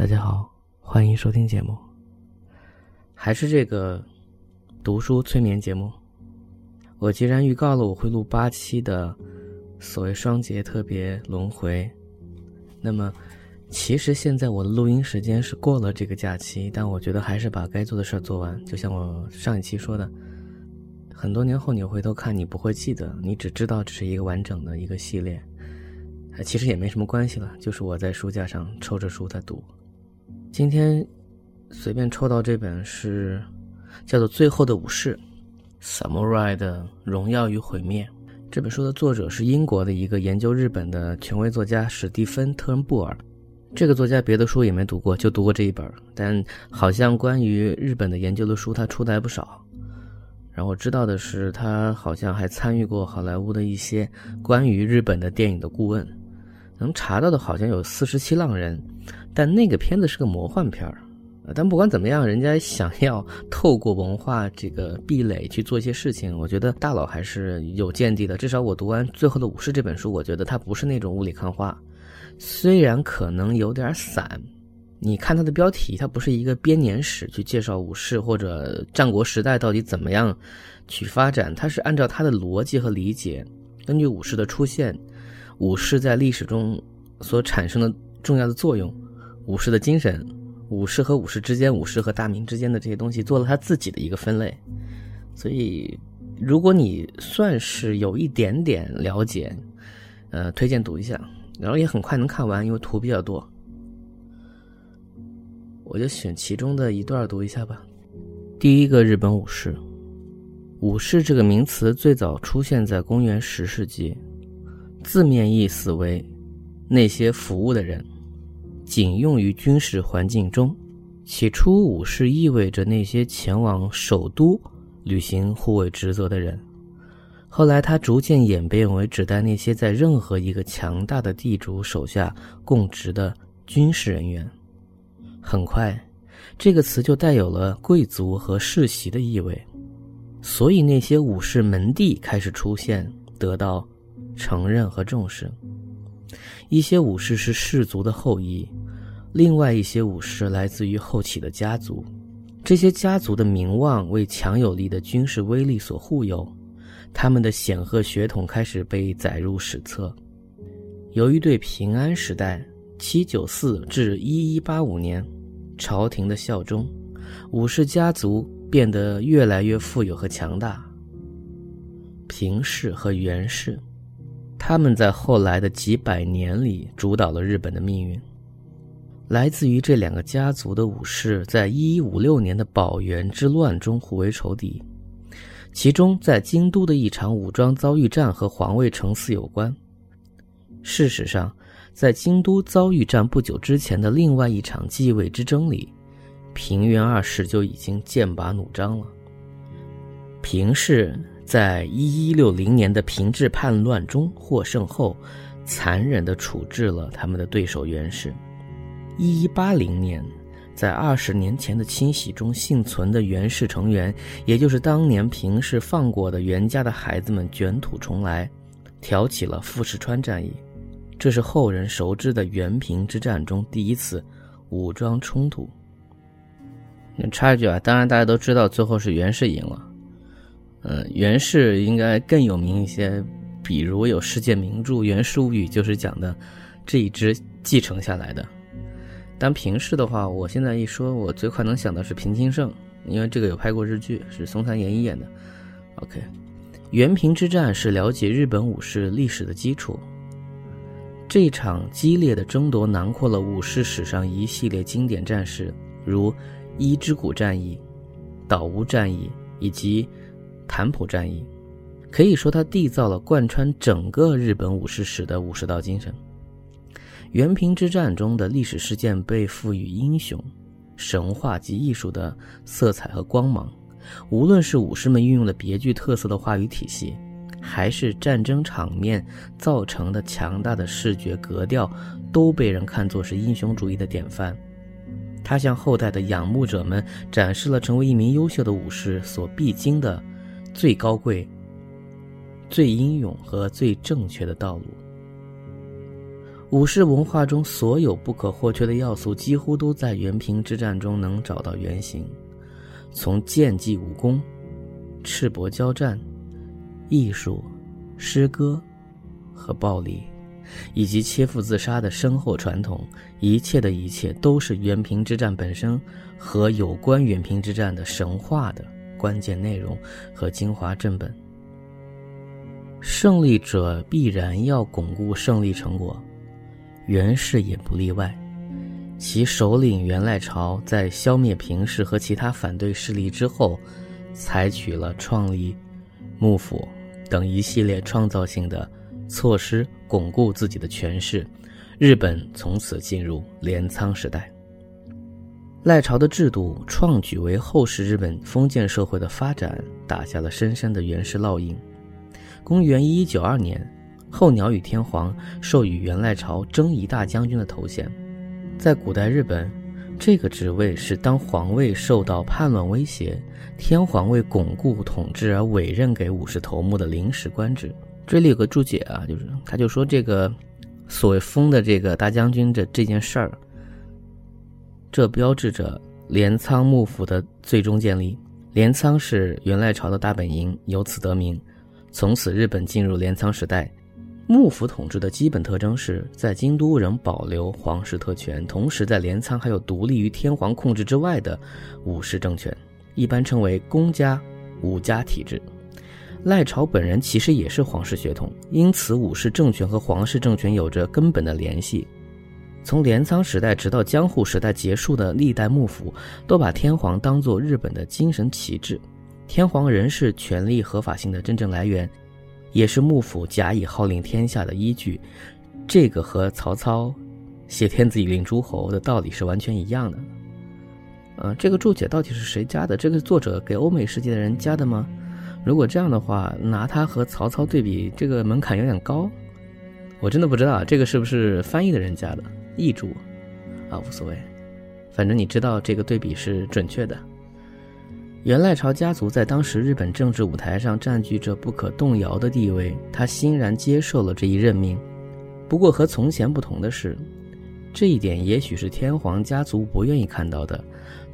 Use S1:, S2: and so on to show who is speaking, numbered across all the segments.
S1: 大家好，欢迎收听节目，还是这个读书催眠节目。我既然预告了我会录八期的所谓双节特别轮回，那么其实现在我的录音时间是过了这个假期，但我觉得还是把该做的事儿做完。就像我上一期说的，很多年后你回头看，你不会记得，你只知道这是一个完整的一个系列。其实也没什么关系了，就是我在书架上抽着书在读。今天随便抽到这本是叫做《最后的武士》，Samurai 的荣耀与毁灭。这本书的作者是英国的一个研究日本的权威作家史蒂芬·特恩布尔。这个作家别的书也没读过，就读过这一本。但好像关于日本的研究的书他出的还不少。然后知道的是，他好像还参与过好莱坞的一些关于日本的电影的顾问。能查到的好像有《四十七浪人》。但那个片子是个魔幻片儿，但不管怎么样，人家想要透过文化这个壁垒去做一些事情，我觉得大佬还是有见地的。至少我读完《最后的武士》这本书，我觉得它不是那种雾里看花，虽然可能有点散。你看它的标题，它不是一个编年史去介绍武士或者战国时代到底怎么样去发展，它是按照它的逻辑和理解，根据武士的出现，武士在历史中所产生的重要的作用。武士的精神，武士和武士之间，武士和大明之间的这些东西，做了他自己的一个分类。所以，如果你算是有一点点了解，呃，推荐读一下，然后也很快能看完，因为图比较多。我就选其中的一段读一下吧。第一个日本武士，武士这个名词最早出现在公元十世纪，字面意思为那些服务的人。仅用于军事环境中。起初，武士意味着那些前往首都履行护卫职责的人。后来，它逐渐演变为指代那些在任何一个强大的地主手下供职的军事人员。很快，这个词就带有了贵族和世袭的意味。所以，那些武士门第开始出现，得到承认和重视。一些武士是氏族的后裔。另外一些武士来自于后起的家族，这些家族的名望为强有力的军事威力所护佑，他们的显赫血统开始被载入史册。由于对平安时代（七九四至一一八五年）朝廷的效忠，武士家族变得越来越富有和强大。平氏和源氏，他们在后来的几百年里主导了日本的命运。来自于这两个家族的武士，在一一五六年的保元之乱中互为仇敌，其中在京都的一场武装遭遇战和皇位承嗣有关。事实上，在京都遭遇战不久之前的另外一场继位之争里，平原二世就已经剑拔弩张了。平氏在一一六零年的平治叛乱中获胜后，残忍地处置了他们的对手源氏。一一八零年，在二十年前的清洗中幸存的袁氏成员，也就是当年平氏放过的袁家的孩子们，卷土重来，挑起了富士川战役。这是后人熟知的元平之战中第一次武装冲突。插一句啊，当然大家都知道最后是袁氏赢了。嗯，源氏应该更有名一些，比如有世界名著《源氏物语》，就是讲的这一支继承下来的。当平氏的话，我现在一说，我最快能想到是平清盛，因为这个有拍过日剧，是松山研一演的。OK，源平之战是了解日本武士历史的基础。这场激烈的争夺囊括了武士史上一系列经典战事，如伊之谷战役、岛屋战役以及坦普战役，可以说它缔造了贯穿整个日本武士史的武士道精神。元平之战中的历史事件被赋予英雄、神话及艺术的色彩和光芒，无论是武士们运用了别具特色的话语体系，还是战争场面造成的强大的视觉格调，都被人看作是英雄主义的典范。他向后代的仰慕者们展示了成为一名优秀的武士所必经的最高贵、最英勇和最正确的道路。武士文化中所有不可或缺的要素，几乎都在元平之战中能找到原型。从剑技武功、赤膊交战、艺术、诗歌和暴力，以及切腹自杀的深厚传统，一切的一切都是元平之战本身和有关元平之战的神话的关键内容和精华正本。胜利者必然要巩固胜利成果。袁氏也不例外，其首领袁赖朝在消灭平氏和其他反对势力之后，采取了创立幕府等一系列创造性的措施，巩固自己的权势。日本从此进入镰仓时代。赖朝的制度创举为后世日本封建社会的发展打下了深深的原始烙印。公元一一九二年。后鸟羽天皇授予元赖朝征夷大将军的头衔，在古代日本，这个职位是当皇位受到叛乱威胁，天皇为巩固统治而委任给武士头目的临时官职。这里有个注解啊，就是他就说这个所谓封的这个大将军的这件事儿，这标志着镰仓幕府的最终建立。镰仓是元赖朝的大本营，由此得名。从此，日本进入镰仓时代。幕府统治的基本特征是在京都仍保留皇室特权，同时在镰仓还有独立于天皇控制之外的武士政权，一般称为公家武家体制。赖朝本人其实也是皇室血统，因此武士政权和皇室政权有着根本的联系。从镰仓时代直到江户时代结束的历代幕府，都把天皇当作日本的精神旗帜，天皇仍是权力合法性的真正来源。也是幕府假以号令天下的依据，这个和曹操挟天子以令诸侯的道理是完全一样的。呃，这个注解到底是谁加的？这个作者给欧美世界的人加的吗？如果这样的话，拿他和曹操对比，这个门槛有点高。我真的不知道这个是不是翻译的人加的译注啊，无所谓，反正你知道这个对比是准确的。元赖朝家族在当时日本政治舞台上占据着不可动摇的地位，他欣然接受了这一任命。不过和从前不同的是，这一点也许是天皇家族不愿意看到的。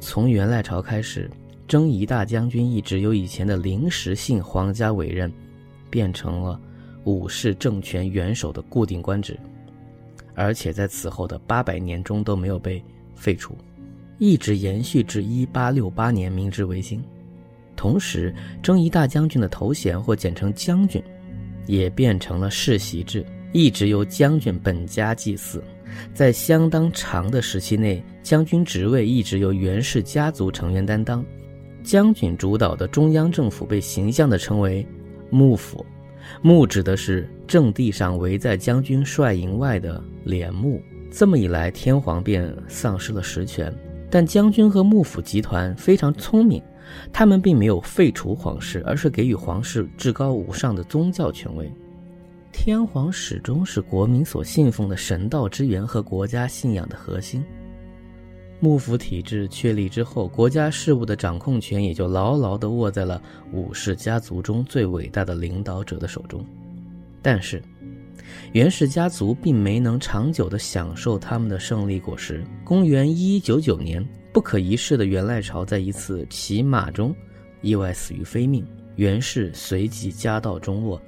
S1: 从元赖朝开始，征夷大将军一直由以前的临时性皇家委任，变成了武士政权元首的固定官职，而且在此后的八百年中都没有被废除。一直延续至一八六八年明治维新，同时征夷大将军的头衔或简称将军，也变成了世袭制，一直由将军本家祭祀。在相当长的时期内，将军职位一直由源氏家族成员担当。将军主导的中央政府被形象地称为幕府，幕指的是正地上围在将军帅营外的帘幕。这么一来，天皇便丧失了实权。但将军和幕府集团非常聪明，他们并没有废除皇室，而是给予皇室至高无上的宗教权威。天皇始终是国民所信奉的神道之源和国家信仰的核心。幕府体制确立之后，国家事务的掌控权也就牢牢地握在了武士家族中最伟大的领导者的手中。但是，源氏家族并没能长久地享受他们的胜利果实。公元一一九九年，不可一世的源赖朝在一次骑马中意外死于非命，源氏随即家道中落。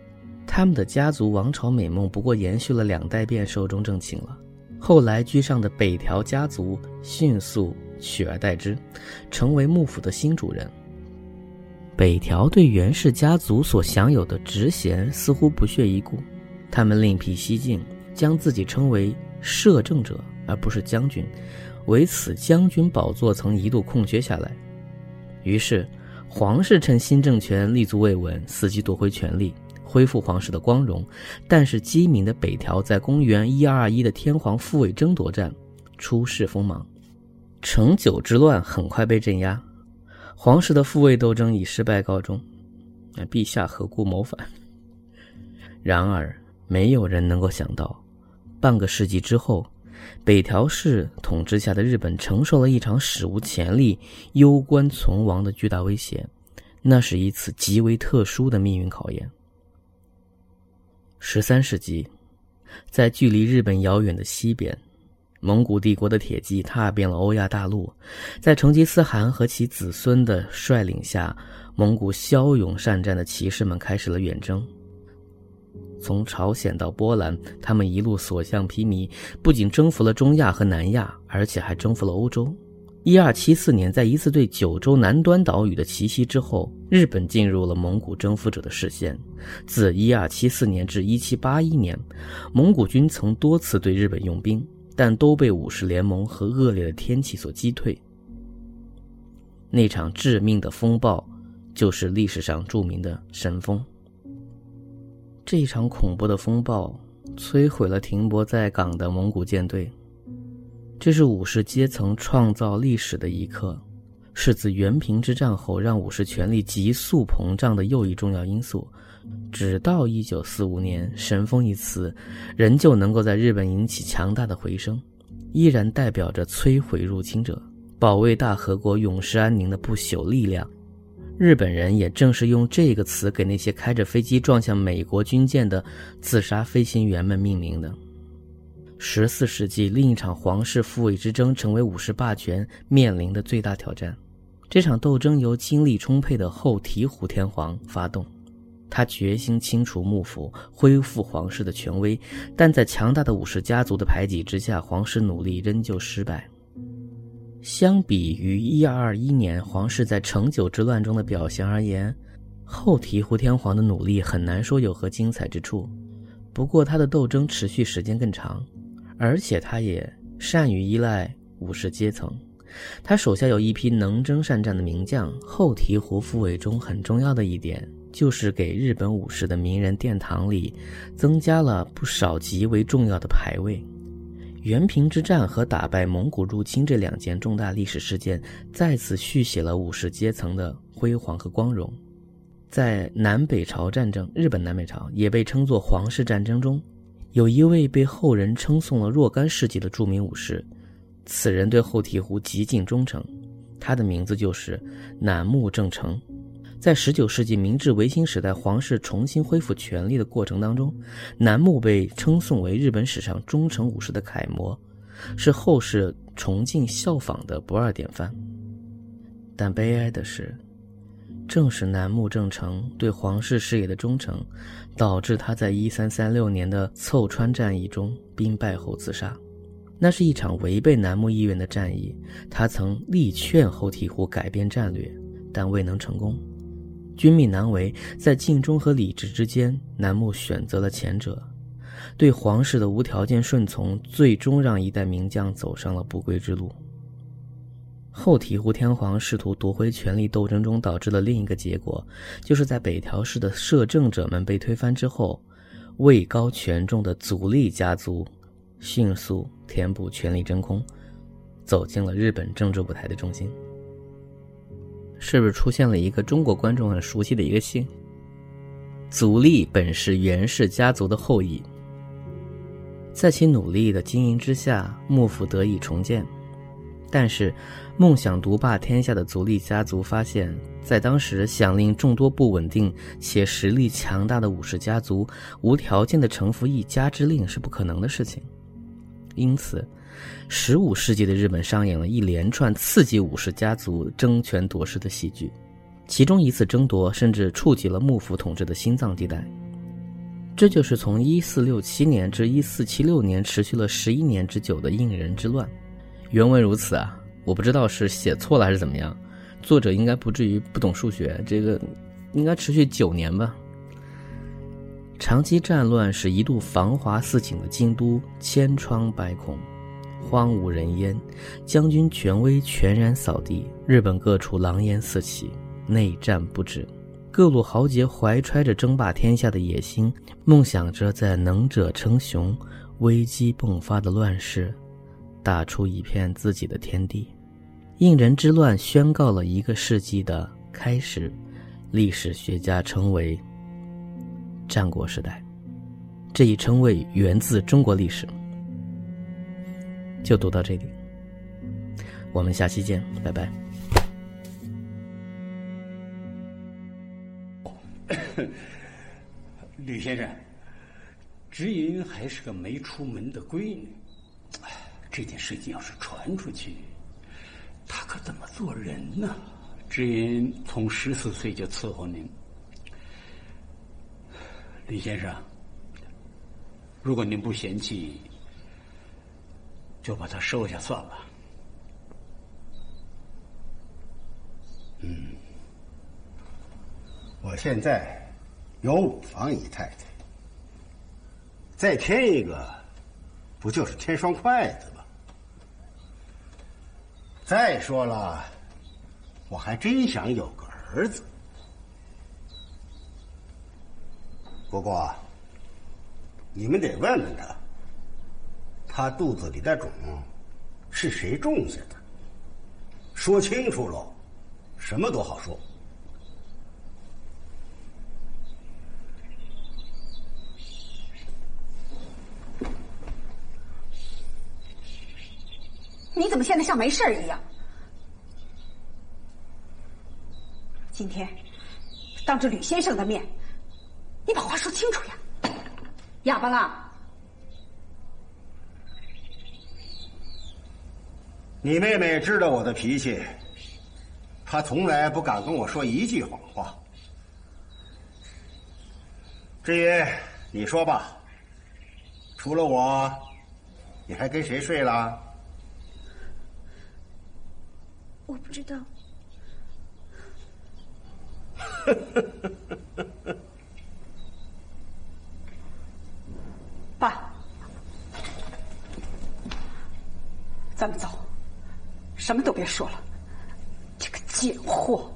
S1: 他们的家族王朝美梦不过延续了两代便寿终正寝了。后来居上的北条家族迅速取而代之，成为幕府的新主人。北条对源氏家族所享有的职衔似乎不屑一顾。他们另辟蹊径，将自己称为摄政者，而不是将军。为此，将军宝座曾一度空缺下来。于是，皇室趁新政权立足未稳，伺机夺回权力，恢复皇室的光荣。但是，机敏的北条在公元一二一的天皇复位争夺战出世锋芒，成九之乱很快被镇压，皇室的复位斗争以失败告终。那陛下何故谋反？然而。没有人能够想到，半个世纪之后，北条氏统治下的日本承受了一场史无前例、攸关存亡的巨大威胁。那是一次极为特殊的命运考验。十三世纪，在距离日本遥远的西边，蒙古帝国的铁骑踏遍了欧亚大陆，在成吉思汗和其子孙的率领下，蒙古骁勇善战的骑士们开始了远征。从朝鲜到波兰，他们一路所向披靡，不仅征服了中亚和南亚，而且还征服了欧洲。一二七四年，在一次对九州南端岛屿的奇袭之后，日本进入了蒙古征服者的视线。自一二七四年至一七八一年，蒙古军曾多次对日本用兵，但都被武士联盟和恶劣的天气所击退。那场致命的风暴，就是历史上著名的神风。这一场恐怖的风暴，摧毁了停泊在港的蒙古舰队。这是武士阶层创造历史的一刻，是自元平之战后让武士权力急速膨胀的又一重要因素。直到一九四五年，“神风”一词仍旧能够在日本引起强大的回声，依然代表着摧毁入侵者、保卫大和国永世安宁的不朽力量。日本人也正是用这个词给那些开着飞机撞向美国军舰的自杀飞行员们命名的。十四世纪，另一场皇室复位之争成为武士霸权面临的最大挑战。这场斗争由精力充沛的后醍醐天皇发动，他决心清除幕府，恢复皇室的权威。但在强大的武士家族的排挤之下，皇室努力仍旧失败。相比于一二二一年皇室在成九之乱中的表现而言，后醍醐天皇的努力很难说有何精彩之处。不过，他的斗争持续时间更长。而且他也善于依赖武士阶层，他手下有一批能征善战的名将。后醍醐复位中很重要的一点，就是给日本武士的名人殿堂里增加了不少极为重要的牌位。元平之战和打败蒙古入侵这两件重大历史事件，再次续写了武士阶层的辉煌和光荣。在南北朝战争，日本南北朝也被称作皇室战争中。有一位被后人称颂了若干世纪的著名武士，此人对后醍醐极尽忠诚，他的名字就是楠木正成。在19世纪明治维新时代，皇室重新恢复权力的过程当中，楠木被称颂为日本史上忠诚武士的楷模，是后世崇敬效仿的不二典范。但悲哀的是。正是楠木正成对皇室事业的忠诚，导致他在一三三六年的凑川战役中兵败后自杀。那是一场违背楠木意愿的战役，他曾力劝后醍醐改变战略，但未能成功。军命难违，在尽忠和理智之间，楠木选择了前者。对皇室的无条件顺从，最终让一代名将走上了不归之路。后醍醐天皇试图夺回权力斗争中导致的另一个结果，就是在北条氏的摄政者们被推翻之后，位高权重的足利家族迅速填补权力真空，走进了日本政治舞台的中心。是不是出现了一个中国观众很熟悉的一个姓？足利本是源氏家族的后裔，在其努力的经营之下，幕府得以重建。但是，梦想独霸天下的足利家族发现，在当时想令众多不稳定且实力强大的武士家族无条件的臣服一家之令是不可能的事情。因此，十五世纪的日本上演了一连串刺激武士家族争权夺势的喜剧，其中一次争夺甚至触及了幕府统治的心脏地带。这就是从一四六七年至一四七六年持续了十一年之久的应仁之乱。原文如此啊，我不知道是写错了还是怎么样，作者应该不至于不懂数学，这个应该持续九年吧。长期战乱使一度繁华似锦的京都千疮百孔，荒无人烟，将军权威全然扫地，日本各处狼烟四起，内战不止，各路豪杰怀揣着争霸天下的野心，梦想着在能者称雄、危机迸发的乱世。打出一片自己的天地，应人之乱宣告了一个世纪的开始，历史学家称为战国时代。这一称谓源自中国历史。就读到这里，我们下期见，拜拜。
S2: 吕先生，知音还是个没出门的闺女，这件事情要是传出去，他可怎么做人呢？知音从十四岁就伺候您，李先生，如果您不嫌弃，就把她收下算了。
S3: 嗯，我现在有五房姨太太，再添一个，不就是添双筷子？再说了，我还真想有个儿子。不过，你们得问问他，他肚子里的种是谁种下的？说清楚喽。什么都好说。
S4: 现在像没事一样？今天当着吕先生的面，你把话说清楚呀！哑巴了？
S3: 你妹妹知道我的脾气。她从来不敢跟我说一句谎话。志云，你说吧，除了我，你还跟谁睡了？
S5: 我不知道。
S4: 爸，咱们走，什么都别说了。这个贱货，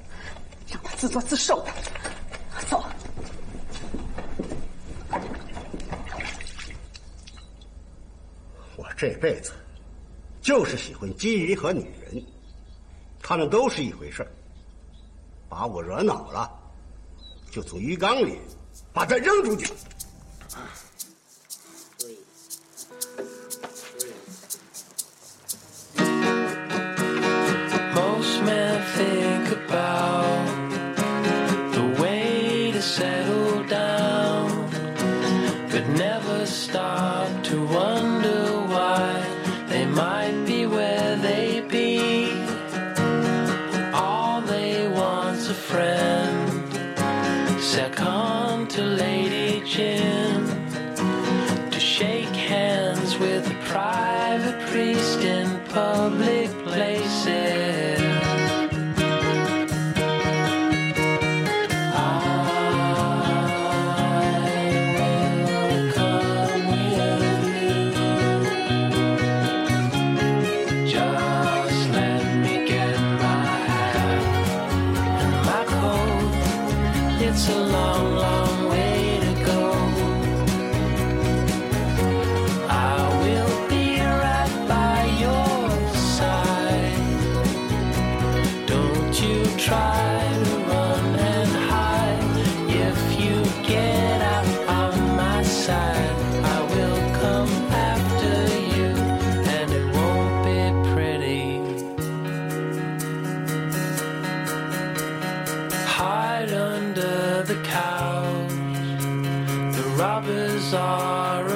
S4: 让他自作自受吧。走。
S3: 我这辈子就是喜欢金鱼和女人，他们都是一回事把我惹恼了，就从鱼缸里把它扔出去。
S6: pesky robbers are